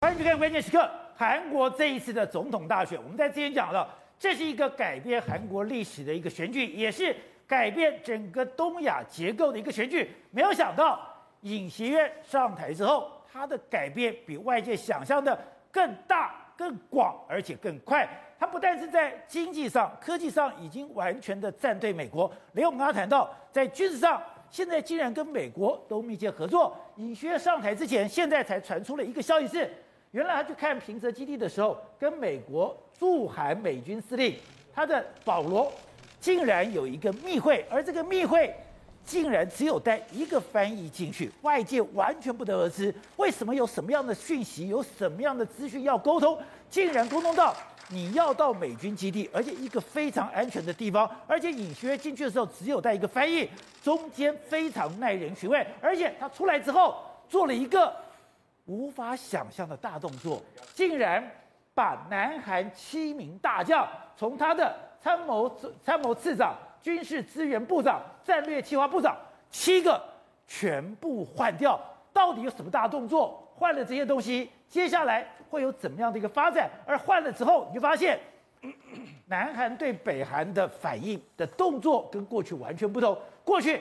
欢迎收看关键时刻。韩国这一次的总统大选，我们在之前讲了，这是一个改变韩国历史的一个选举，也是改变整个东亚结构的一个选举。没有想到，尹锡悦上台之后，他的改变比外界想象的更大、更广，而且更快。他不但是在经济上、科技上已经完全的站队美国，连我们刚刚谈到在军事上。现在竟然跟美国都密切合作。尹锡悦上台之前，现在才传出了一个消息是，原来他去看平泽基地的时候，跟美国驻韩美军司令他的保罗竟然有一个密会，而这个密会竟然只有带一个翻译进去，外界完全不得而知。为什么有什么样的讯息，有什么样的资讯要沟通，竟然沟通到。你要到美军基地，而且一个非常安全的地方，而且尹学进去的时候只有带一个翻译，中间非常耐人寻味，而且他出来之后做了一个无法想象的大动作，竟然把南韩七名大将从他的参谋参谋次长、军事资源部长、战略计划部长七个全部换掉，到底有什么大动作？换了这些东西，接下来会有怎么样的一个发展？而换了之后，你就发现，南韩对北韩的反应的动作跟过去完全不同。过去，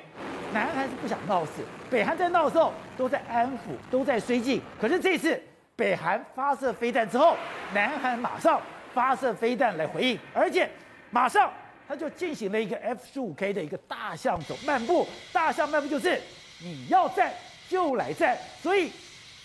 南韩是不想闹事，北韩在闹的时候都在安抚，都在绥靖。可是这次，北韩发射飞弹之后，南韩马上发射飞弹来回应，而且马上他就进行了一个 F 十五 K 的一个大象走漫步。大象漫步就是你要战就来战，所以。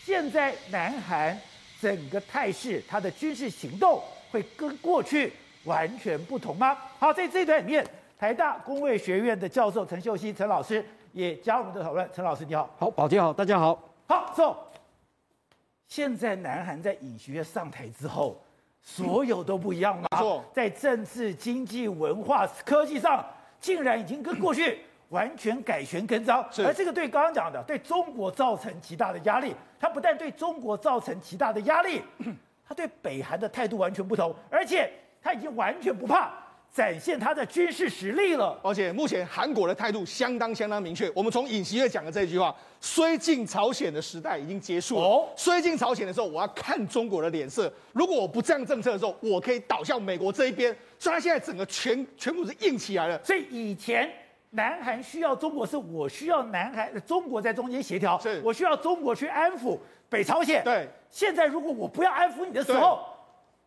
现在南韩整个态势，它的军事行动会跟过去完全不同吗？好，在这一段里面，台大工卫学院的教授陈秀熙陈老师也加入我们的讨论。陈老师你好，好，宝杰好，大家好。好，走。现在南韩在尹锡悦上台之后，所有都不一样了。没错，在政治、经济、文化、科技上，竟然已经跟过去。完全改弦更张，而这个对刚刚讲的对中国造成极大的压力。它不但对中国造成极大的压力，它对北韩的态度完全不同，而且它已经完全不怕展现他的军事实力了。而且目前韩国的态度相当相当明确。我们从尹锡悦讲的这句话：“绥靖朝鲜的时代已经结束了。哦，绥靖朝鲜的时候，我要看中国的脸色。如果我不这样政策的时候，我可以倒向美国这一边。”所以，他现在整个全全部是硬起来了。所以以前。南韩需要中国，是我需要南韩，中国在中间协调，是我需要中国去安抚北朝鲜。对，现在如果我不要安抚你的时候，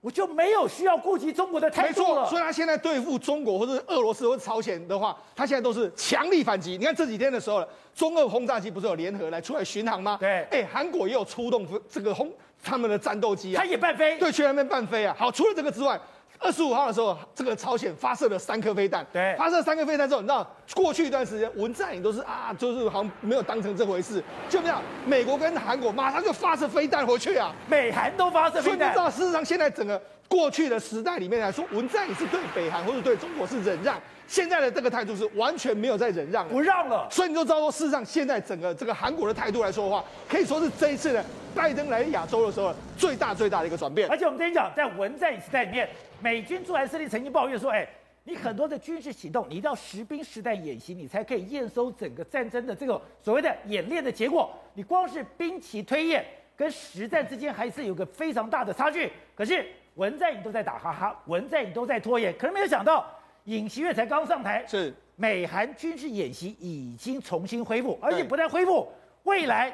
我就没有需要顾及中国的态度了。没错，所以他现在对付中国或者俄罗斯或者朝鲜的话，他现在都是强力反击。你看这几天的时候，中俄轰炸机不是有联合来出来巡航吗？对，哎，韩国也有出动这个轰他们的战斗机啊，他也半飞，对，去那边半飞啊。好，除了这个之外。二十五号的时候，这个朝鲜发射了三颗飞弹。对，发射三颗飞弹之后，你知道过去一段时间文在寅都是啊，就是好像没有当成这回事。就这样，美国跟韩国马上就发射飞弹回去啊，美韩都发射飞弹。所以你知道，事实上现在整个过去的时代里面来说，文在寅是对北韩或者对中国是忍让。现在的这个态度是完全没有在忍让，不让了。所以你就知道说，事实上现在整个这个韩国的态度来说的话，可以说是这一次呢拜登来亚洲的时候最大最大的一个转变。而且我们跟你讲，在文在寅时代里面，美军驻韩司令曾经抱怨说：“哎，你很多的军事行动，你一定要实兵实弹演习，你才可以验收整个战争的这个所谓的演练的结果。你光是兵棋推演跟实战之间还是有个非常大的差距。可是文在寅都在打哈哈，文在寅都在拖延，可是没有想到。”尹锡悦才刚上台，是美韩军事演习已经重新恢复，而且不但恢复，未来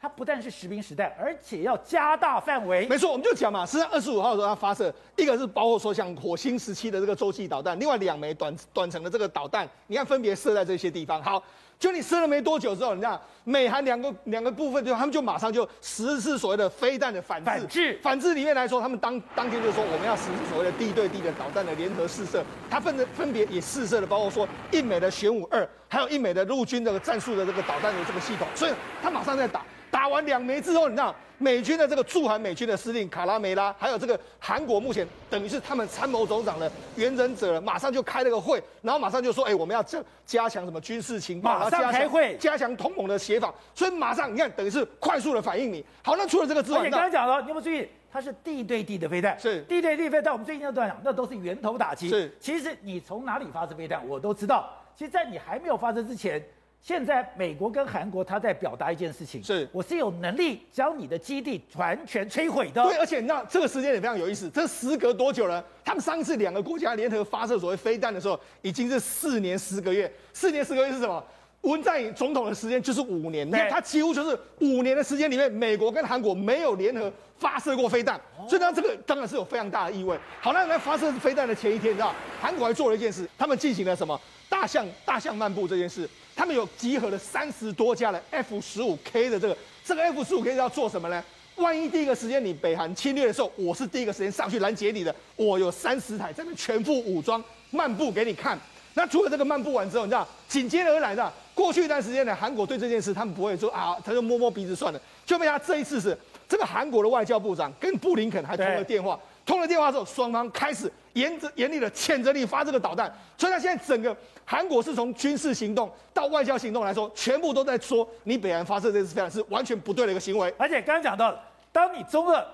它不但是实兵实弹，而且要加大范围。没错，我们就讲嘛，实际上二十五号的时候它发射，一个是包括说像火星时期的这个洲际导弹，另外两枚短短程的这个导弹，你看分别射在这些地方。好。就你射了没多久之后，你看美韩两个两个部分，就他们就马上就实施所谓的飞弹的反制。反制，反制里面来说，他们当当天就说我们要实施所谓的地对地的导弹的联合试射。他分的分别也试射了，包括说印美的玄武二，还有印美的陆军这个战术的这个导弹的这个系统。所以他马上在打。打完两枚之后，你知道美军的这个驻韩美军的司令卡拉梅拉，还有这个韩国目前等于是他们参谋总长的原忍者，马上就开了个会，然后马上就说，哎，我们要加加强什么军事情报，马上开会，加强同盟的协防，所以马上你看，等于是快速的反应你。好，那除了这个之外，你刚才讲了，你有没有注意，它是地对地的飞弹，是地对地飞弹。我们最近都在讲，那都是源头打击。是，其实你从哪里发射飞弹，我都知道。其实，在你还没有发射之前。现在美国跟韩国他在表达一件事情，是我是有能力将你的基地完全摧毁的。对，而且那这个时间也非常有意思，这时隔多久了？他们上次两个国家联合发射所谓飞弹的时候，已经是四年十个月。四年十个月是什么？文在寅总统的时间就是五年，你看他几乎就是五年的时间里面，美国跟韩国没有联合发射过飞弹，所以呢，这个当然是有非常大的意味。好，那在发射飞弹的前一天，你知道韩国还做了一件事，他们进行了什么？大象大象漫步这件事，他们有集合了三十多架的 F 十五 K 的这个这个 F 十五 K 要做什么呢？万一第一个时间你北韩侵略的时候，我是第一个时间上去拦截你的，我有三十台这边全副武装漫步给你看。那除了这个漫步完之后，你知道紧接而来的过去一段时间呢，韩国对这件事他们不会说啊，他就摸摸鼻子算了。就被他这一次是这个韩国的外交部长跟布林肯还通了电话，通了电话之后，双方开始严着严厉的谴责你发这个导弹。所以他现在整个韩国是从军事行动到外交行动来说，全部都在说你北韩发射这次飞弹是完全不对的一个行为。而且刚刚讲到了，当你中俄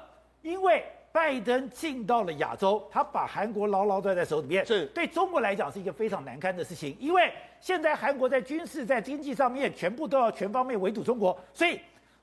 因为。拜登进到了亚洲，他把韩国牢牢攥在手里面，是对中国来讲是一个非常难堪的事情。因为现在韩国在军事、在经济上面全部都要全方面围堵中国，所以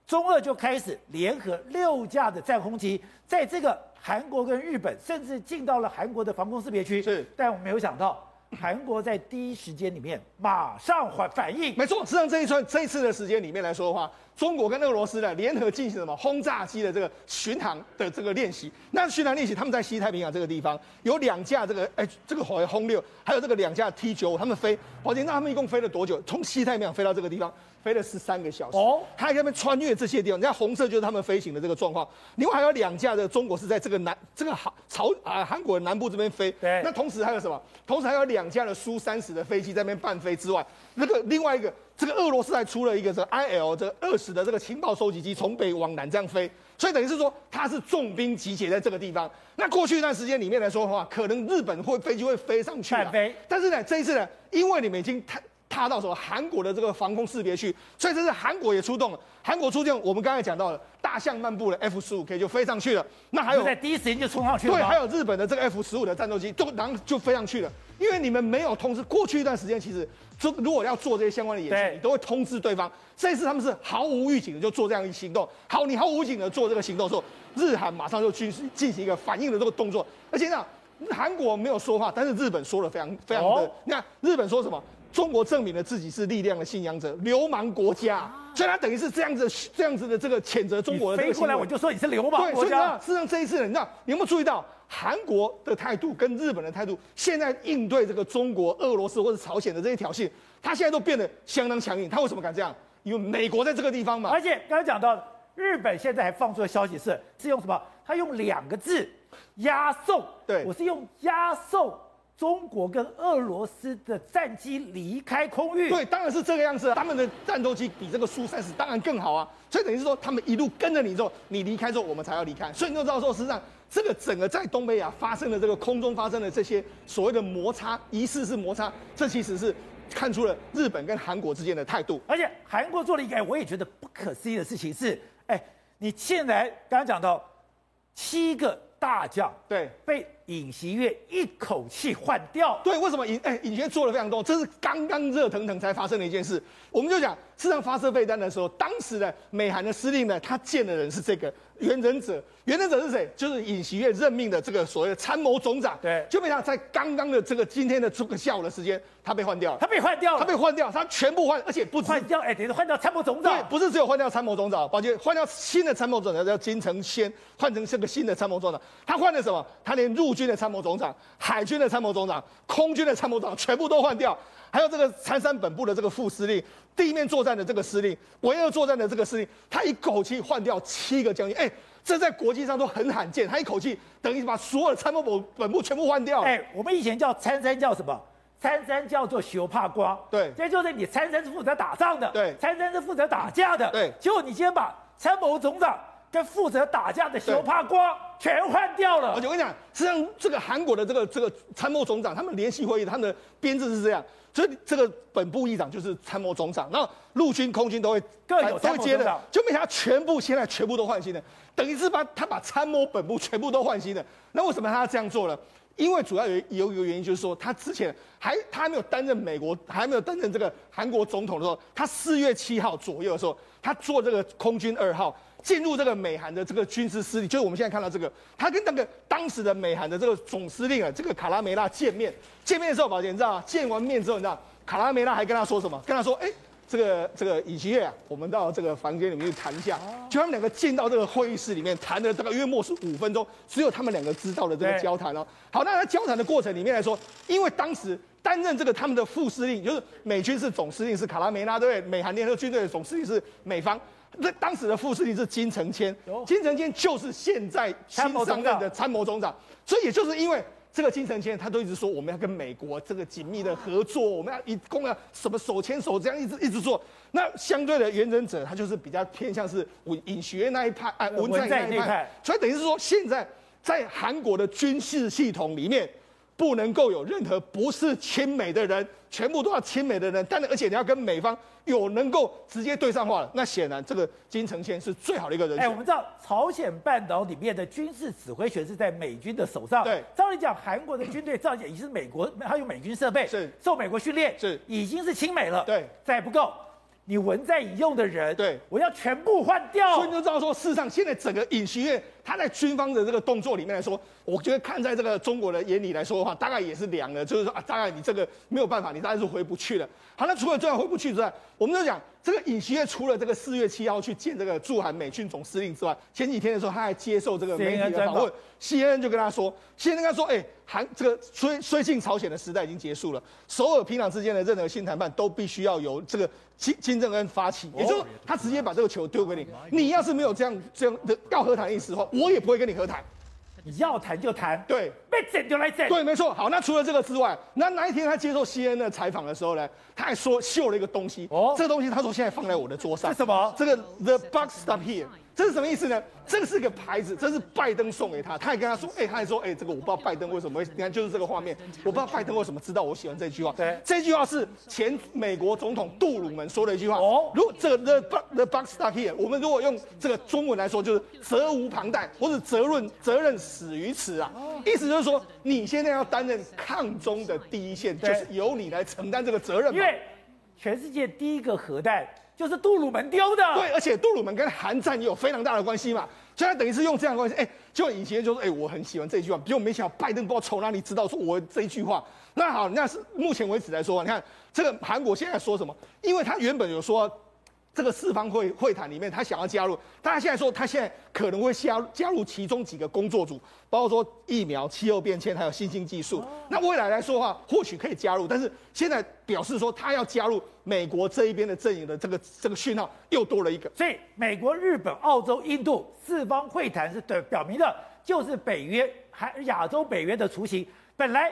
中俄就开始联合六架的战轰机，在这个韩国跟日本，甚至进到了韩国的防空识别区。是，但我没有想到。韩国在第一时间里面马上反反应，没错。实际上这一串这一次的时间里面来说的话，中国跟俄罗斯呢联合进行什么轰炸机的这个巡航的这个练习。那巡航练习，他们在西太平洋这个地方有两架这个哎这个火轰六，还有这个两架 T 九五，他们飞。宝杰，那他们一共飞了多久？从西太平洋飞到这个地方？飞了十三个小时哦，他还在那边穿越这些地方，你看红色就是他们飞行的这个状况。另外还有两架的中国是在这个南这个韩朝啊韩国的南部这边飞。对。那同时还有什么？同时还有两架的苏三十的飞机在那边伴飞之外，那个另外一个这个俄罗斯还出了一个这个 IL 这二十的这个情报收集机，从北往南这样飞。所以等于是说它是重兵集结在这个地方。那过去一段时间里面来说的话，可能日本会飞机会飞上去。飞。但是呢，这一次呢，因为你们已经太。踏到什么韩国的这个防空识别区，所以这是韩国也出动了。韩国出动，我们刚才讲到了大象漫步的 F 十五 K 就飞上去了。那还有在第一时间就冲上去了。对，还有日本的这个 F 十五的战斗机就然后就飞上去了。因为你们没有通知，过去一段时间其实就如果要做这些相关的演习，你都会通知对方。这一次他们是毫无预警的就做这样一行动。好，你毫无预警的做这个行动的时候，日韩马上就去进行一个反应的这个动作。而且呢，韩国没有说话，但是日本说了非常非常的。哦、你看日本说什么？中国证明了自己是力量的信仰者，流氓国家，所以他等于是这样子、这样子的这个谴责中国的。飞过来我就说你是流氓国家。事实上这一次，你知道你有没有注意到韩国的态度跟日本的态度？现在应对这个中国、俄罗斯或者朝鲜的这些挑衅，他现在都变得相当强硬。他为什么敢这样？因为美国在这个地方嘛。而且刚才讲到，日本现在还放出的消息是，是用什么？他用两个字押送。对，我是用押送。中国跟俄罗斯的战机离开空域，对，当然是这个样子。他们的战斗机比这个苏三十当然更好啊，所以等于是说，他们一路跟着你之后，你离开之后，我们才要离开。所以你就知道说，实际上这个整个在东北亚发生的这个空中发生的这些所谓的摩擦，疑似是摩擦，这其实是看出了日本跟韩国之间的态度。而且韩国做了一个，我也觉得不可思议的事情是，哎，你现在刚刚讲到七个大将，对，被。尹锡悦一口气换掉，对，为什么尹哎尹锡悦做了非常多，这是刚刚热腾腾才发生的一件事。我们就讲，事实上发射备弹的时候，当时的美韩的司令呢，他见的人是这个原人者，原人者是谁？就是尹锡悦任命的这个所谓的参谋总长。对，就被他在刚刚的这个今天的这个下午的时间，他被换掉了。他被换掉了，他被换掉，他全部换，而且不换掉，哎，等于换掉参谋总长。对，不是只有换掉参谋总长，抱歉，换掉新的参谋总长叫金承先，换成这个新的参谋总长。他换了什么？他连陆军的参谋总长、海军的参谋总长、空军的参谋总长全部都换掉，还有这个参山本部的这个副司令、地面作战的这个司令、维和作战的这个司令，他一口气换掉七个将军，哎，这在国际上都很罕见。他一口气等于把所有的参谋本本部全部换掉。哎，我们以前叫参山叫什么？参山叫做学怕光。对，这就是你参山是负责打仗的。对，参山是负责打架的。对，结果你今天把参谋总长。跟负责打架的小帕光全换掉了。而且我跟你讲，实际上这个韩国的这个这个参谋总长，他们联席会议，他们的编制是这样，所以这个本部议长就是参谋总长，然后陆军、空军都会各有都会接的，就没想到全部现在全部都换新的，等于是把他把参谋本部全部都换新的。那为什么他要这样做呢？因为主要有有一个原因，就是说他之前还他还没有担任美国，还没有担任这个韩国总统的时候，他四月七号左右的时候，他做这个空军二号进入这个美韩的这个军事司令，就是我们现在看到这个，他跟那个当时的美韩的这个总司令啊，这个卡拉梅拉见面，见面的时候，宝杰你知道吗？见完面之后，你知道卡拉梅拉还跟他说什么？跟他说，哎。这个这个尹锡悦啊，我们到这个房间里面去谈一下。就他们两个进到这个会议室里面谈了大概约莫是五分钟，只有他们两个知道的这个交谈哦。好，那在交谈的过程里面来说，因为当时担任这个他们的副司令，就是美军是总司令是卡拉梅拉，对不对？美韩联合军队的总司令是美方。那当时的副司令是金城谦，金城谦就是现在新上任的参谋总长。所以也就是因为。这个金城谦他都一直说我们要跟美国这个紧密的合作，我们要一共要什么手牵手这样一直一直做。那相对的原忍者他就是比较偏向是尹学那一派，啊文在那一派。所以等于是说现在在韩国的军事系统里面。不能够有任何不是亲美的人，全部都要亲美的人。但而且你要跟美方有能够直接对上话了，那显然这个金城宪是最好的一个人选。哎，我们知道朝鲜半岛里面的军事指挥权是在美军的手上。对，照理讲，韩国的军队照理讲已经是美国，还有美军设备，是受美国训练，是已经是亲美了。对，再不够。你文在寅用的人，对，我要全部换掉。所以你就知道说，事实上现在整个尹锡悦他在军方的这个动作里面来说，我觉得看在这个中国的眼里来说的话，大概也是凉了，就是说啊，大概你这个没有办法，你大概是回不去了。好，那除了这样回不去之外，我们就讲这个尹锡悦除了这个四月七号去见这个驻韩美军总司令之外，前几天的时候他还接受这个媒体的访问，CNN 就跟他说，CNN 跟他说，哎、欸，韩这个绥绥靖朝鲜的时代已经结束了，首尔平壤之间的任何新谈判都必须要由这个。金金正恩发起，也就是他直接把这个球丢给你。你要是没有这样这样的要和谈意思的话，我也不会跟你和谈。你要谈就谈，对，被整就来整。对，没错。好，那除了这个之外，那那一天他接受 CNN 的采访的时候呢，他还说秀了一个东西。哦，这个东西他说现在放在我的桌上。是什么？这个 The box stop Here。这是什么意思呢？这是个牌子，这是拜登送给他。他还跟他说，哎、欸，他还说，哎、欸，这个我不知道拜登为什么会，你看就是这个画面，我不知道拜登为什么知道我喜欢这句话。对，这句话是前美国总统杜鲁门说的一句话。哦，如果这个 the the buck stop here，我们如果用这个中文来说，就是责无旁贷，或者责任责任始于此啊。意思就是说，你现在要担任抗中的第一线，就是由你来承担这个责任。因为全世界第一个核弹。就是杜鲁门丢的，对，而且杜鲁门跟韩战也有非常大的关系嘛，现在等于是用这样的关系，哎、就以前就说，哎、我很喜欢这句话，结果没想到拜登不知道从哪里知道说我这一句话。那好，那是目前为止来说，你看这个韩国现在说什么？因为他原本有说。这个四方会会谈里面，他想要加入，但他现在说他现在可能会加入加入其中几个工作组，包括说疫苗、气候变迁还有新兴技术。那未来来说的话，或许可以加入，但是现在表示说他要加入美国这一边的阵营的这个这个讯号又多了一个。所以美国、日本、澳洲、印度四方会谈是对表明的，就是北约还亚洲北约的雏形。本来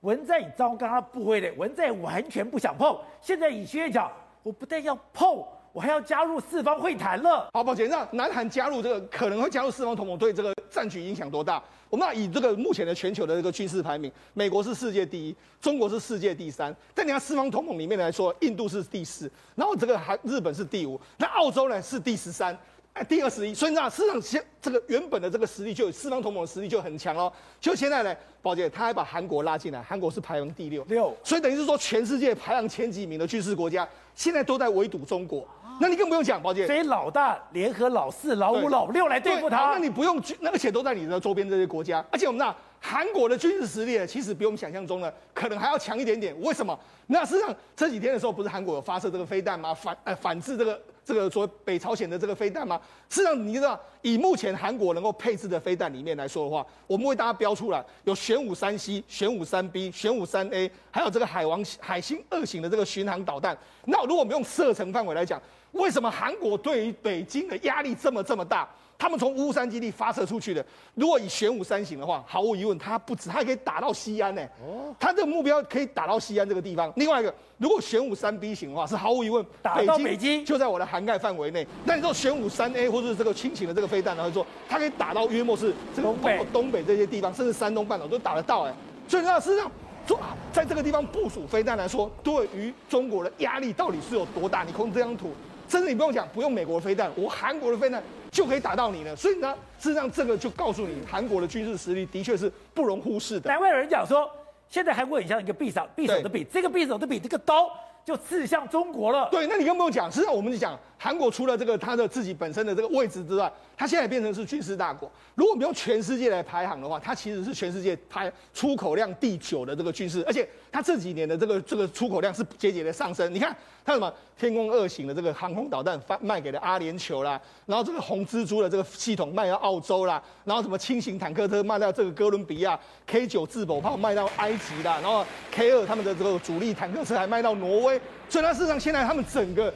文在寅糟糕，他不会的，文在寅完全不想碰，现在尹锡悦讲，我不但要碰。我还要加入四方会谈了。好，抱歉，那南韩加入这个可能会加入四方同盟，对这个战局影响多大？我们要以这个目前的全球的这个军事排名，美国是世界第一，中国是世界第三。但你看四方同盟里面来说，印度是第四，然后这个韩日本是第五，那澳洲呢是第十三。哎，第二十一，所以你知道，市场现这个原本的这个实力就有四方同盟的实力就很强哦。就现在呢，宝姐他还把韩国拉进来，韩国是排名第六，六，所以等于是说全世界排行前几名的军事国家，现在都在围堵中国。那你更不用讲，宝姐，所以老大联合老四、老五、老六来对付他。那你不用军，那而且都在你的周边这些国家，而且我们那韩国的军事实力其实比我们想象中的可能还要强一点点。为什么？那实际上这几天的时候，不是韩国有发射这个飞弹吗？反呃反制这个。这个所谓北朝鲜的这个飞弹吗？实际上，你知道，以目前韩国能够配置的飞弹里面来说的话，我们为大家标出来，有玄武三 C、玄武三 B、玄武三 A，还有这个海王海星二型的这个巡航导弹。那如果我们用射程范围来讲，为什么韩国对于北京的压力这么这么大？他们从乌山基地发射出去的，如果以玄武三型的话，毫无疑问，它不止，它还可以打到西安呢。哦，它这个目标可以打到西安这个地方。另外一个，如果玄武三 B 型的话，是毫无疑问打到北京，就在我的涵盖范围内。那你说玄武三 A 或者是这个轻型的这个飞弹，然后说它可以打到约莫是这个东北东北这些地方，甚至山东半岛都打得到哎。所以那事实上，说在这个地方部署飞弹来说，对于中国的压力到底是有多大？你看这张图。甚至你不用讲，不用美国的飞弹，我韩国的飞弹就可以打到你了。所以呢，事实上这个就告诉你，韩国的军事实力的确是不容忽视的。难怪有人讲说，现在韩国很像一个匕首，匕首的匕，这个匕首的匕，这个刀就刺向中国了。对，那你更不用讲。实际上，我们就讲韩国除了这个它的自己本身的这个位置之外，它现在变成是军事大国。如果我们用全世界来排行的话，它其实是全世界排出口量第九的这个军事，而且它这几年的这个这个出口量是节节的上升。你看它什么天宫二型的这个航空导弹发卖给了阿联酋啦，然后这个红蜘蛛的这个系统卖到澳洲啦，然后什么轻型坦克车卖到这个哥伦比亚，K 九自保炮卖到埃及啦，然后 K 二他们的这个主力坦克车还卖到挪威。所以，它事实上现在他们整个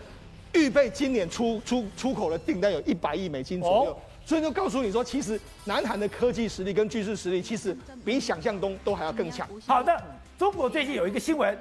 预备今年出出出口的订单有一百亿美金左右，所以就告诉你说，其实南韩的科技实力跟军事实力，其实比想象中都还要更强。好的，中国最近有一个新闻，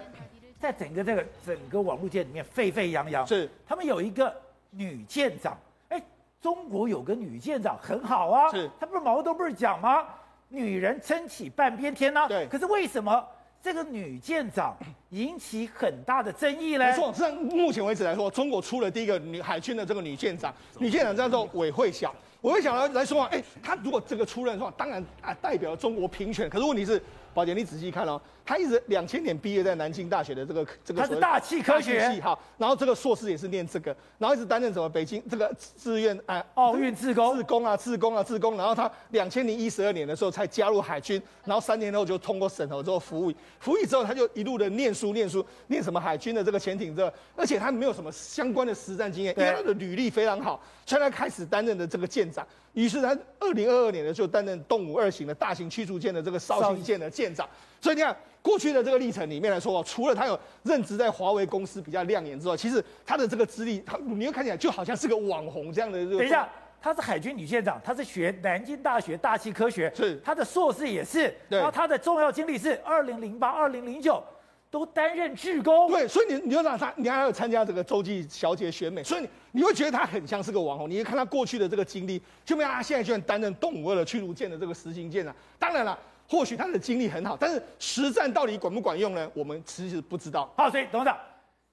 在整个这个整个网络界里面沸沸扬扬，是。他们有一个女舰长，哎，中国有个女舰长很好啊，是，他不是毛都不是讲吗？女人撑起半边天呢、啊，对，可是为什么？这个女舰长 引起很大的争议呢。没错，这目前为止来说，中国出了第一个女海军的这个女舰长，女舰长叫做韦慧晓。韦慧晓来来说啊，哎，她如果这个出任的话，当然啊代表中国平权。可是问题是。宝姐，你仔细看哦，他一直两千年毕业在南京大学的这个这个，他是大气科学系哈，然后这个硕士也是念这个，然后一直担任什么北京这个志愿啊奥运志工志工啊志工啊志工，然后他两千零一十二年的时候才加入海军，然后三年后就通过审核之后服役，服役之后他就一路的念书念书念什么海军的这个潜艇这个，而且他没有什么相关的实战经验，因为他的履历非常好，所以他开始担任的这个舰长。于是他二零二二年呢，就担任动五二型的大型驱逐舰的这个绍兴舰的舰长。所以你看过去的这个历程里面来说，除了他有任职在华为公司比较亮眼之外，其实他的这个资历，他你又看起来就好像是个网红这样的。等一下，他是海军女舰长，他是学南京大学大气科学，是他的硕士也是。然后他的重要经历是二零零八、二零零九。都担任志工，对，所以你你就让他，你还有参加这个洲际小姐选美，所以你你会觉得他很像是个网红。你看他过去的这个经历，就没有他现在居然担任动武二的驱逐舰的这个实行舰啊。当然了，或许他的经历很好，但是实战到底管不管用呢？我们其实不知道。好，所以董事长，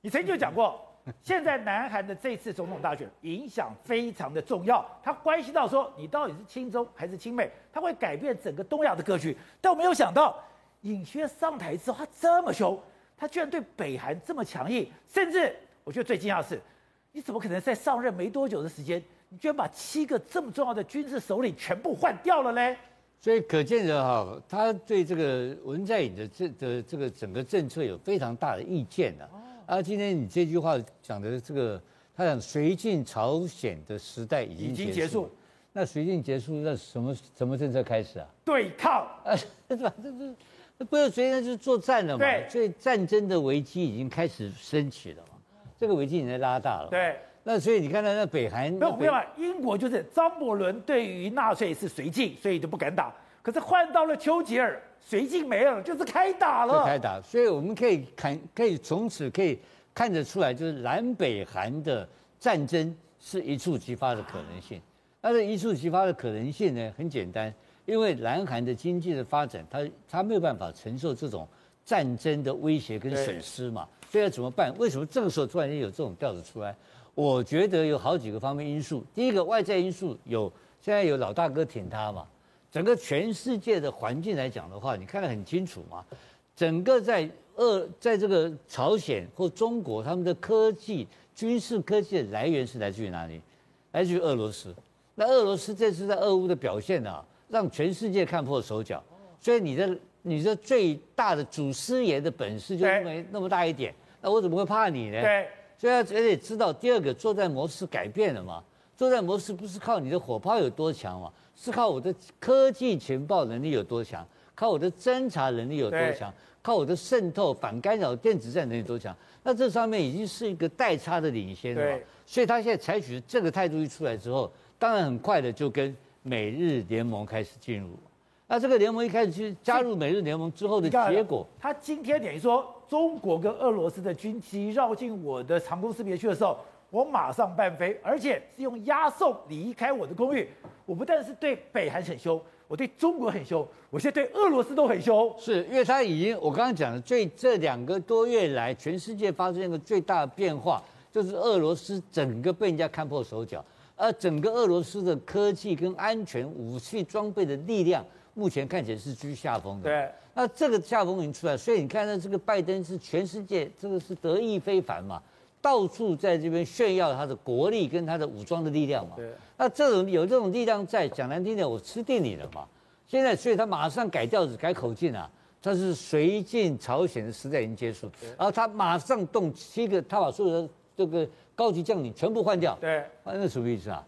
你曾经就讲过，现在南韩的这次总统大选影响非常的重要，它关系到说你到底是亲中还是亲美，它会改变整个东亚的格局。但我没有想到。尹薛上台之后，他这么凶，他居然对北韩这么强硬，甚至我觉得最惊讶的是，你怎么可能在上任没多久的时间，你居然把七个这么重要的军事首领全部换掉了呢？所以可见的哈，他对这个文在寅的这的这个整个政策有非常大的意见的。啊，今天你这句话讲的这个，他讲绥靖朝鲜的时代已经已经结束，那绥靖结束，那什么什么政策开始啊？对抗啊，是吧？这是。那不是随便就是作战了嘛？对，所以战争的危机已经开始升起了嘛？这个危机已经在拉大了。对，那所以你看到那北韩，没有没有，英国就是张伯伦对于纳粹是绥靖，所以就不敢打。可是换到了丘吉尔，绥靖没了，就是开打了。开打，所以我们可以看，可以从此可以看得出来，就是南北韩的战争是一触即发的可能性。那这一触即发的可能性呢，很简单。因为南韩的经济的发展，它它没有办法承受这种战争的威胁跟损失嘛，所以要怎么办？为什么这个时候突然间有这种调子出来？我觉得有好几个方面因素。第一个外在因素有，现在有老大哥挺他嘛。整个全世界的环境来讲的话，你看得很清楚嘛。整个在俄，在这个朝鲜或中国，他们的科技、军事科技的来源是来自于哪里？来自于俄罗斯。那俄罗斯这次在俄乌的表现呢、啊？让全世界看破手脚，所以你的你的最大的祖师爷的本事就那么那么大一点，那我怎么会怕你呢？对，所以要得知道第二个作战模式改变了嘛？作战模式不是靠你的火炮有多强嘛，是靠我的科技情报能力有多强，靠我的侦查能力有多强，靠我的渗透反干扰电子战能力多强。那这上面已经是一个代差的领先了，所以他现在采取这个态度一出来之后。当然很快的就跟美日联盟开始进入。那这个联盟一开始去加入美日联盟之后的结果，他今天等于说中国跟俄罗斯的军机绕进我的长空识别区的时候，我马上半飞，而且是用押送离开我的公寓。我不但是对北韩很凶，我对中国很凶，我现在对俄罗斯都很凶。是因为他已经，我刚刚讲的最这两个多月来，全世界发生一个最大的变化，就是俄罗斯整个被人家看破手脚，而整个俄罗斯的科技跟安全武器装备的力量。目前看起来是居下风的，对。那这个下风已经出来，所以你看到这个拜登是全世界这个是得意非凡嘛，到处在这边炫耀他的国力跟他的武装的力量嘛。对。那这种有这种力量在，讲难听点，我吃定你了嘛。现在，所以他马上改调子、改口径啊，他是绥靖朝鲜的时代已经结束，然后他马上动七个，他把所有的这个高级将领全部换掉。对。那什么意思啊？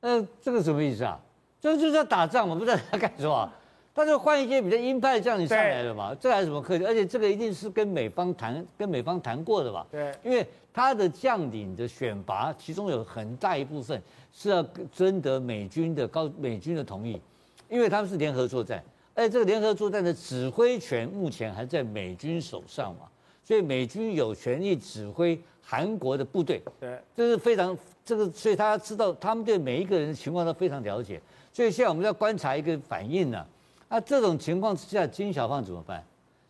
那这个什么意思啊？这就是要打仗嘛，不知道他干什么，他就换一些比较鹰派的将领上来了嘛，这还有什么客气？而且这个一定是跟美方谈，跟美方谈过的吧？对，因为他的将领的选拔，其中有很大一部分是要征得美军的高美军的同意，因为他们是联合作战，而且这个联合作战的指挥权目前还在美军手上嘛，所以美军有权利指挥韩国的部队，对，这是非常这个，所以他知道他们对每一个人的情况都非常了解。所以现在我们要观察一个反应呢、啊，那这种情况之下，金小胖怎么办？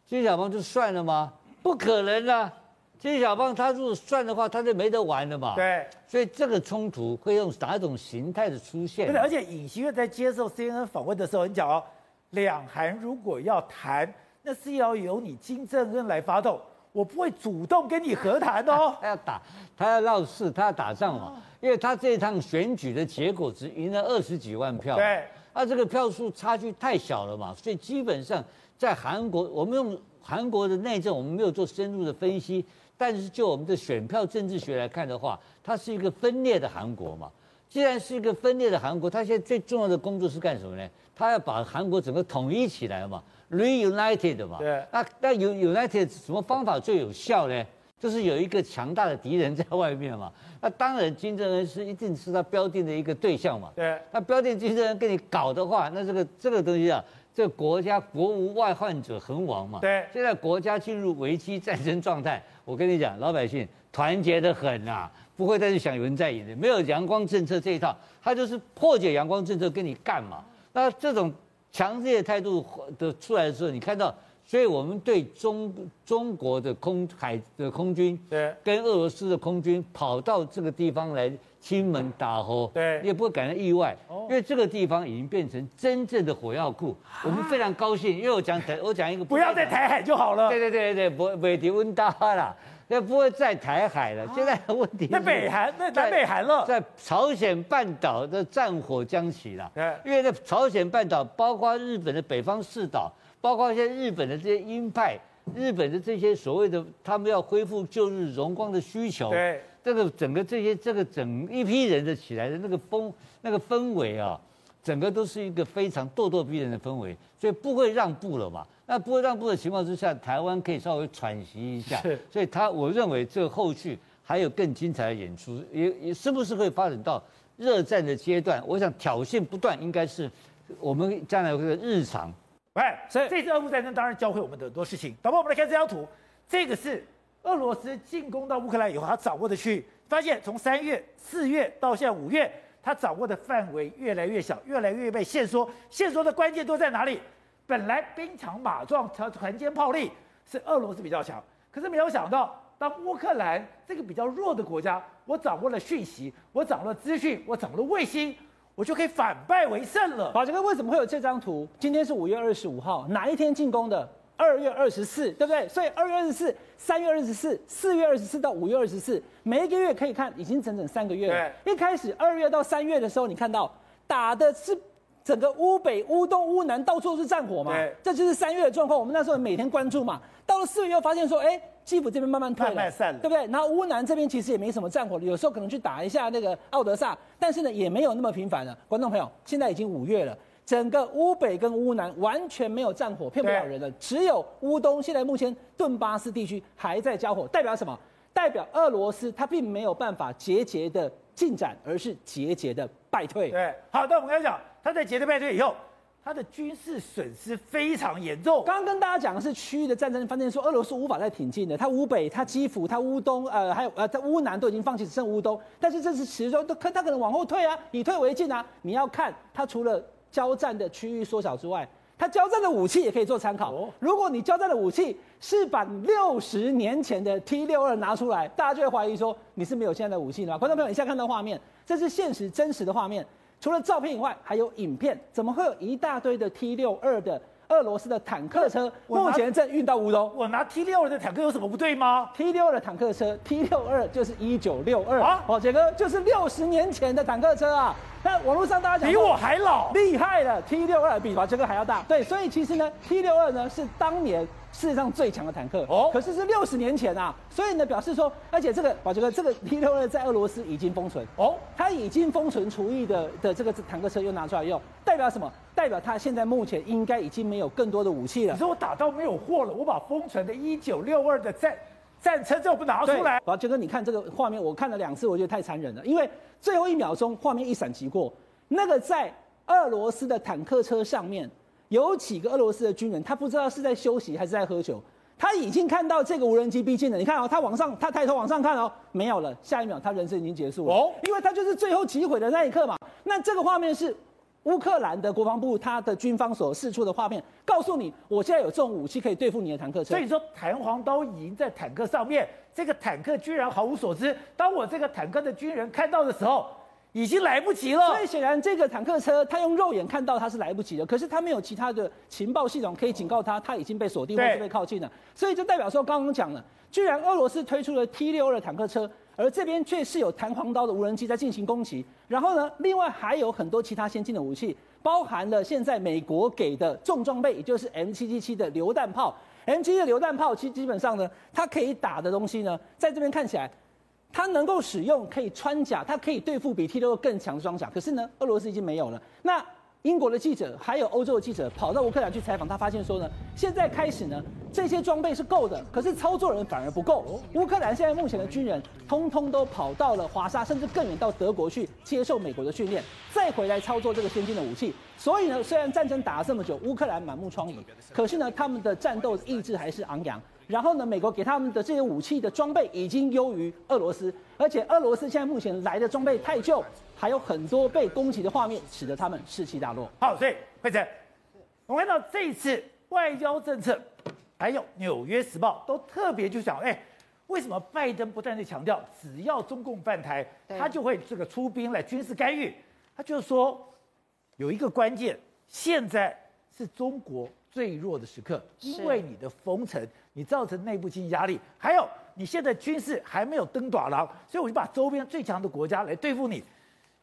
金小胖就算了吗？不可能啊！金小胖他如果算的话，他就没得玩了嘛。对。所以这个冲突会用哪种形态的出现？对，而且尹锡悦在接受 CNN 访问的时候，你讲哦，两韩如果要谈，那是要由你金正恩来发动，我不会主动跟你和谈哦。他要打，他要闹事，他要打仗嘛。因为他这一趟选举的结果只赢了二十几万票，对，那这个票数差距太小了嘛，所以基本上在韩国，我们用韩国的内政，我们没有做深入的分析，但是就我们的选票政治学来看的话，它是一个分裂的韩国嘛。既然是一个分裂的韩国，他现在最重要的工作是干什么呢？他要把韩国整个统一起来嘛，reunited 嘛。对。那那 united 什么方法最有效呢？就是有一个强大的敌人在外面嘛。那当然，金正恩是一定是他标定的一个对象嘛。对。那标定金正恩跟你搞的话，那这个这个东西啊，这个国家国无外患者恒亡嘛。对。现在国家进入危机战争状态，我跟你讲，老百姓团结得很啊，不会再去想有人在赢的，没有阳光政策这一套，他就是破解阳光政策跟你干嘛。那这种强烈的态度的出来的时候，你看到。所以，我们对中中国的空海的空军，对，跟俄罗斯的空军跑到这个地方来亲门打火，对，你也不会感到意外，因为这个地方已经变成真正的火药库。我们非常高兴，因为我讲台，我讲一个，不要再台海就好了。对对对对，不，北敌温大了，那不会在台海了。现在的问题，那北韩，那南北韩了，在朝鲜半岛的战火将起了。因为那朝鲜半岛包括日本的北方四岛。包括一些日本的这些鹰派，日本的这些所谓的他们要恢复旧日荣光的需求，对，这个整个这些这个整一批人的起来的那个风那个氛围啊，整个都是一个非常咄咄逼人的氛围，所以不会让步了嘛。那不会让步的情况之下，台湾可以稍微喘息一下。是，所以他我认为这后续还有更精彩的演出，也也是不是会发展到热战的阶段？我想挑衅不断，应该是我们将来有个日常。哎，所以这次俄乌战争当然教会我们的很多事情。导播，我们来看这张图，这个是俄罗斯进攻到乌克兰以后，他掌握的区域，发现从三月、四月到现在五月，他掌握的范围越来越小，越来越被限缩。限缩的关键都在哪里？本来兵强马壮、团团歼炮利是俄罗斯比较强，可是没有想到，当乌克兰这个比较弱的国家，我掌握了讯息，我掌握了资讯，我掌握了卫星。我就可以反败为胜了。宝杰哥，为什么会有这张图？今天是五月二十五号，哪一天进攻的？二月二十四，对不对？所以二月二十四、三月二十四、四月二十四到五月二十四，每一个月可以看，已经整整三个月了。一开始二月到三月的时候，你看到打的是整个乌北、乌东、乌南到处都是战火嘛？对。这就是三月的状况，我们那时候每天关注嘛。到了四月又发现说，哎。基辅这边慢慢退了，对不对？然后乌南这边其实也没什么战火了，有时候可能去打一下那个奥德萨，但是呢也没有那么频繁了。观众朋友，现在已经五月了，整个乌北跟乌南完全没有战火，骗不了人了。只有乌东现在目前顿巴斯地区还在交火，代表什么？代表俄罗斯它并没有办法节节的进展，而是节节的败退。对，好，的我们刚才讲，他在捷德败退以后。他的军事损失非常严重。刚刚跟大家讲的是区域的战争，发现说俄罗斯无法再挺进的，他乌北、他基辅、他乌东，呃，还有呃，他乌南都已经放弃，只剩乌东。但是这次其实说，都他可能往后退啊，以退为进啊。你要看他除了交战的区域缩小之外，他交战的武器也可以做参考。如果你交战的武器是把六十年前的 T 六二拿出来，大家就会怀疑说你是没有现在的武器的吗？观众朋友，你现在看到画面，这是现实真实的画面。除了照片以外，还有影片，怎么会有一大堆的 T 六二的俄罗斯的坦克车？目前正运到乌东。我拿 T 六二的坦克有什么不对吗？T 六二的坦克车，T 六二就是一九六二啊，宝杰哥就是六十年前的坦克车啊。那网络上大家讲比我还老，厉害了，T 六二比宝杰哥还要大。对，所以其实呢，T 六二呢是当年。世界上最强的坦克哦，可是是六十年前啊，所以呢表示说，而且这个宝杰哥这个 T 六二在俄罗斯已经封存哦，他已经封存除役的的这个坦克车又拿出来用，代表什么？代表他现在目前应该已经没有更多的武器了。你说我打到没有货了，我把封存的一九六二的战战车就不拿出来？宝杰哥，你看这个画面，我看了两次，我觉得太残忍了，因为最后一秒钟画面一闪即过，那个在俄罗斯的坦克车上面。有几个俄罗斯的军人，他不知道是在休息还是在喝酒，他已经看到这个无人机逼近了。你看哦，他往上，他抬头往上看哦，没有了。下一秒，他人生已经结束了。哦，因为他就是最后击毁的那一刻嘛。那这个画面是乌克兰的国防部他的军方所释出的画面，告诉你，我现在有这种武器可以对付你的坦克车。所以说，弹簧刀已经在坦克上面，这个坦克居然毫无所知。当我这个坦克的军人看到的时候。已经来不及了，所以显然这个坦克车，他用肉眼看到他是来不及的，可是他没有其他的情报系统可以警告他，他已经被锁定或是被靠近了，所以就代表说，刚刚讲了，居然俄罗斯推出了 T 六二坦克车，而这边却是有弹簧刀的无人机在进行攻击，然后呢，另外还有很多其他先进的武器，包含了现在美国给的重装备，也就是 M 七七七的榴弹炮，M 七七的榴弹炮其实基本上呢，它可以打的东西呢，在这边看起来。它能够使用，可以穿甲，它可以对付比 T 六更强的装甲。可是呢，俄罗斯已经没有了。那英国的记者还有欧洲的记者跑到乌克兰去采访，他发现说呢，现在开始呢，这些装备是够的，可是操作人反而不够。乌克兰现在目前的军人，通通都跑到了华沙，甚至更远到德国去接受美国的训练，再回来操作这个先进的武器。所以呢，虽然战争打了这么久，乌克兰满目疮痍，可是呢，他们的战斗意志还是昂扬。然后呢，美国给他们的这些武器的装备已经优于俄罗斯，而且俄罗斯现在目前来的装备太旧，还有很多被攻击的画面，使得他们士气大落。好，所以慧珍，我们看到这一次外交政策，还有《纽约时报》都特别就想，哎，为什么拜登不断的强调，只要中共犯台，他就会这个出兵来军事干预？他就是说有一个关键，现在是中国最弱的时刻，因为你的封城，你造成内部经济压力，还有你现在军事还没有登短廊，所以我就把周边最强的国家来对付你。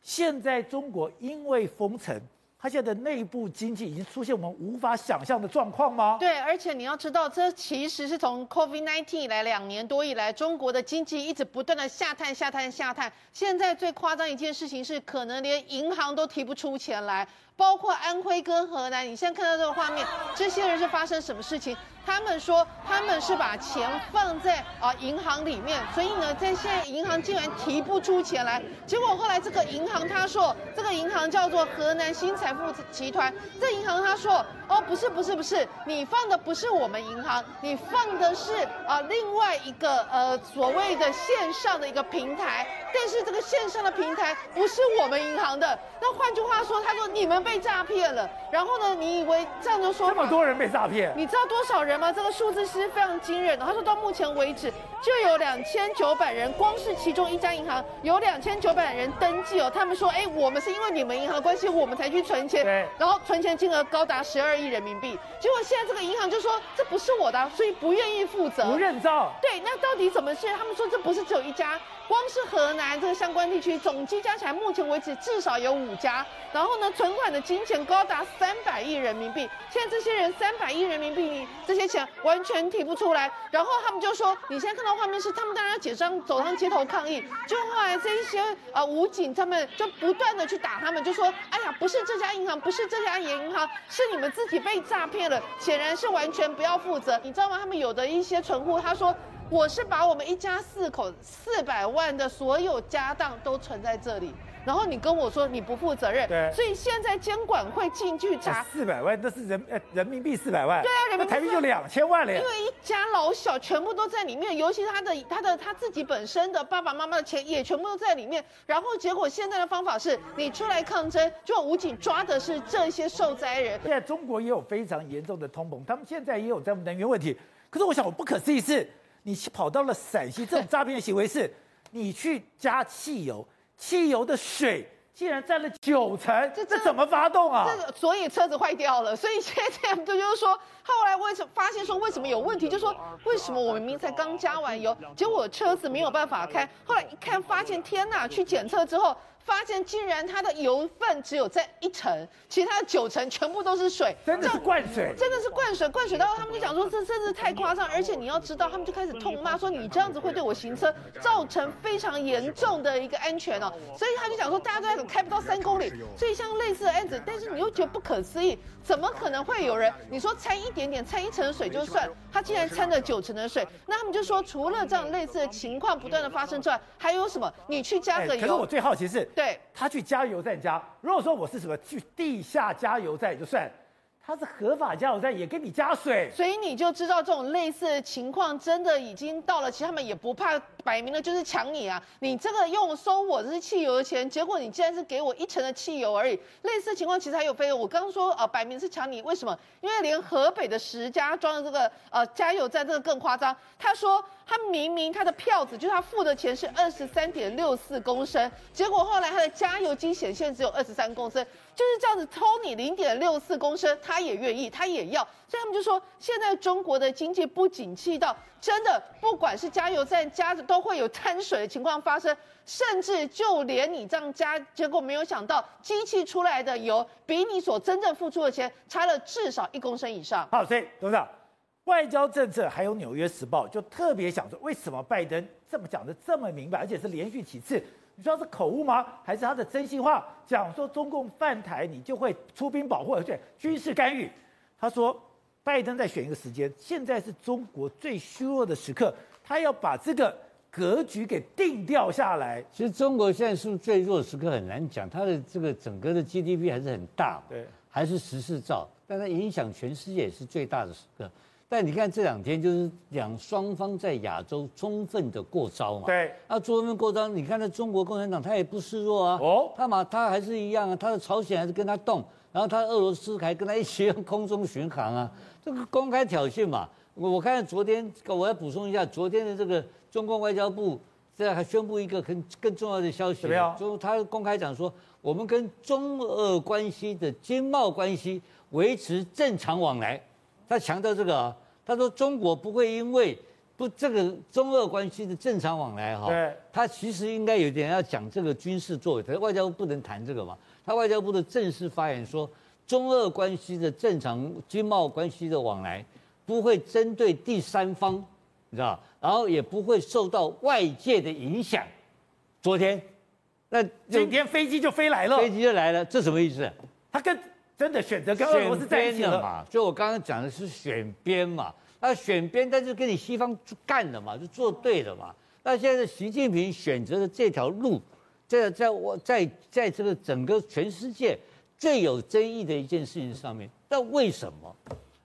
现在中国因为封城，它现在的内部经济已经出现我们无法想象的状况吗？对，而且你要知道，这其实是从 COVID-19 以来两年多以来，中国的经济一直不断的下探、下探、下探。现在最夸张一件事情是，可能连银行都提不出钱来。包括安徽跟河南，你现在看到这个画面，这些人是发生什么事情？他们说他们是把钱放在啊银行里面，所以呢，在现在银行竟然提不出钱来。结果后来这个银行他说，这个银行叫做河南新财富集团，这银行他说，哦不是不是不是，你放的不是我们银行，你放的是啊另外一个呃所谓的线上的一个平台，但是这个线上的平台不是我们银行的。那换句话说，他说你们。被诈骗了，然后呢？你以为这样就说法？这么多人被诈骗，你知道多少人吗？这个数字是非常惊人的。他说到目前为止就有两千九百人，光是其中一家银行有两千九百人登记哦。他们说，哎，我们是因为你们银行关系，我们才去存钱，对，然后存钱金额高达十二亿人民币。结果现在这个银行就说这不是我的，所以不愿意负责，不认账。对，那到底怎么是？他们说这不是只有一家。光是河南这个相关地区总计加起来，目前为止至少有五家。然后呢，存款的金钱高达三百亿人民币。现在这些人三百亿人民币，你这些钱完全提不出来。然后他们就说，你现在看到画面是他们当然要解散，走上街头抗议。就后来这一些呃武警他们就不断的去打他们，就说，哎呀，不是这家银行，不是这家银行，是你们自己被诈骗了，显然是完全不要负责。你知道吗？他们有的一些存户他说。我是把我们一家四口四百万的所有家当都存在这里。然后你跟我说你不负责任，对，所以现在监管会进去查四百万，那是人呃人民币四百万，对啊，人民币台币就两千万了，因为一家老小全部都在里面，尤其他的他的他自己本身的爸爸妈妈的钱也全部都在里面。然后结果现在的方法是你出来抗争，就武警抓的是这些受灾人。现在中国也有非常严重的通膨，他们现在也有这样能源问题。可是我想，我不可思议是，你跑到了陕西，这种诈骗的行为是，你去加汽油，汽油的水。竟然占了九成，这这怎么发动啊？这个，所以车子坏掉了。所以现在这样，就是说，后来为什么发现说为什么有问题？就说为什么我明明才刚加完油，结果车子没有办法开。后来一看，发现天哪！去检测之后。发现竟然它的油分只有在一层，其他的九层全部都是水，真的是灌水，真的是灌水，灌水到他们就讲说这真的是太夸张，而且你要知道，他们就开始痛骂说你这样子会对我行车造成非常严重的一个安全哦，所以他就讲说大家都在开不到三公里，所以像类似的案子，但是你又觉得不可思议，怎么可能会有人？你说掺一点点，掺一层水就算，他竟然掺了九成的水，那他们就说除了这样类似的情况不断的发生之外，还有什么？你去加个油，可是我最好奇是。对，他去加油站加。如果说我是什么去地下加油站也就算，他是合法加油站也给你加水，所以你就知道这种类似的情况真的已经到了，其实他们也不怕，摆明了就是抢你啊！你这个用收我这是汽油的钱，结果你竟然是给我一成的汽油而已。类似情况其实还有非，我刚刚说啊，摆明是抢你，为什么？因为连河北的石家庄的这个呃加油站这个更夸张，他说。他明明他的票子就是他付的钱是二十三点六四公升，结果后来他的加油机显现只有二十三公升，就是这样子偷你零点六四公升，他也愿意，他也要，所以他们就说现在中国的经济不景气到真的不管是加油站加都会有贪水的情况发生，甚至就连你这样加，结果没有想到机器出来的油比你所真正付出的钱差了至少一公升以上。好，所以董事长。外交政策还有《纽约时报》就特别想说，为什么拜登这么讲的这么明白，而且是连续几次？你说他是口误吗？还是他的真心话？讲说中共犯台，你就会出兵保护，而且军事干预。他说，拜登在选一个时间，现在是中国最虚弱的时刻，他要把这个格局给定掉下来。其实中国现在是最弱的时刻很难讲，它的这个整个的 GDP 还是很大，对，还是十四兆，但它影响全世界也是最大的时刻。但你看这两天就是两双方在亚洲充分的过招嘛。对。那充分过招，你看那中国共产党他也不示弱啊。哦。他嘛他还是一样啊，他的朝鲜还是跟他动，然后他的俄罗斯还跟他一起用空中巡航啊，这个公开挑衅嘛。我我看昨天我要补充一下，昨天的这个中共外交部这还宣布一个很更重要的消息。就他公开讲说，我们跟中俄关系的经贸关系维持正常往来。他强调这个啊，他说中国不会因为不这个中俄关系的正常往来哈，对，他其实应该有点要讲这个军事作为，他外交部不能谈这个嘛。他外交部的正式发言说，中俄关系的正常经贸关系的往来不会针对第三方，你知道，然后也不会受到外界的影响。昨天，那今天飞机就飞来了，飞机就来了，这什么意思？他跟。真的选择跟俄罗斯在一起了嘛？就我刚刚讲的是选边嘛，那选边，但是跟你西方干了嘛，就做对了嘛。那现在习近平选择的这条路，在在我在在这个整个全世界最有争议的一件事情上面，那为什么？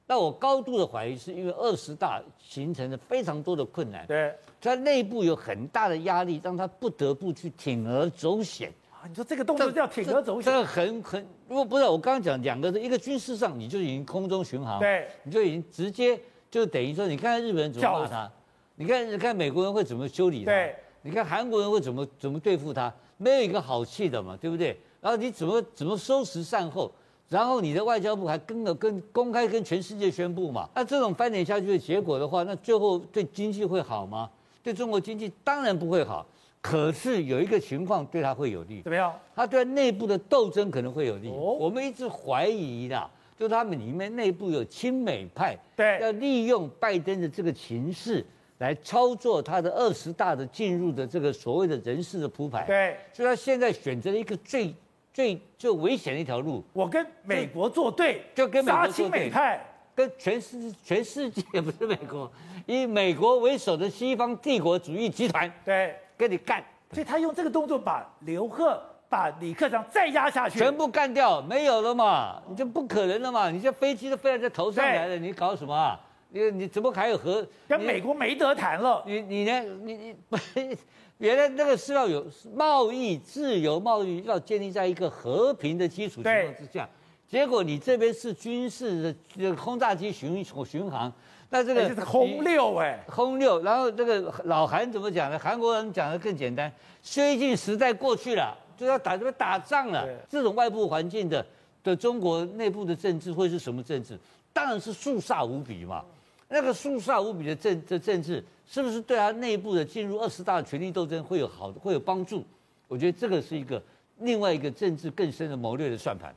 那我高度的怀疑是因为二十大形成了非常多的困难，对，他内部有很大的压力，让他不得不去铤而走险。你说这个动作叫铤而走险，这个很很，如果不是我刚刚讲两个，一个军事上你就已经空中巡航，对，你就已经直接就等于说，你看看日本人怎么骂他，你看你看美国人会怎么修理他，对，你看韩国人会怎么怎么对付他，没有一个好气的嘛，对不对？然后你怎么怎么收拾善后，然后你的外交部还跟了跟公开跟全世界宣布嘛，那这种翻脸下去的结果的话，那最后对经济会好吗？对中国经济当然不会好。可是有一个情况对他会有利，怎么样？他对内部的斗争可能会有利。哦，我们一直怀疑啦，就他们里面内部有亲美派，对，要利用拜登的这个情势来操作他的二十大的进入的这个所谓的人事的铺排。对，所以他现在选择了一个最最最危险的一条路。我跟美国作对，就跟美国杀亲美派。跟全世全世界 不是美国，以美国为首的西方帝国主义集团，对，跟你干，所以他用这个动作把刘贺、把李克强再压下去，全部干掉，没有了嘛，你就不可能了嘛，你这飞机都飞到这头上来了，你搞什么啊？你你怎么还有和跟美国没得谈了？你你呢？你你 原来那个是要有贸易自由贸易，要建立在一个和平的基础情况之下。结果你这边是军事的轰炸机巡巡航，那这个是轰六哎，轰六。然后这个老韩怎么讲呢？韩国人讲的更简单，绥靖时代过去了，就要打这边打仗了。这种外部环境的的中国内部的政治会是什么政治？当然是肃杀无比嘛。那个肃杀无比的政的政治，是不是对他内部的进入二十大的权力斗争会有好会有帮助？我觉得这个是一个另外一个政治更深的谋略的算盘。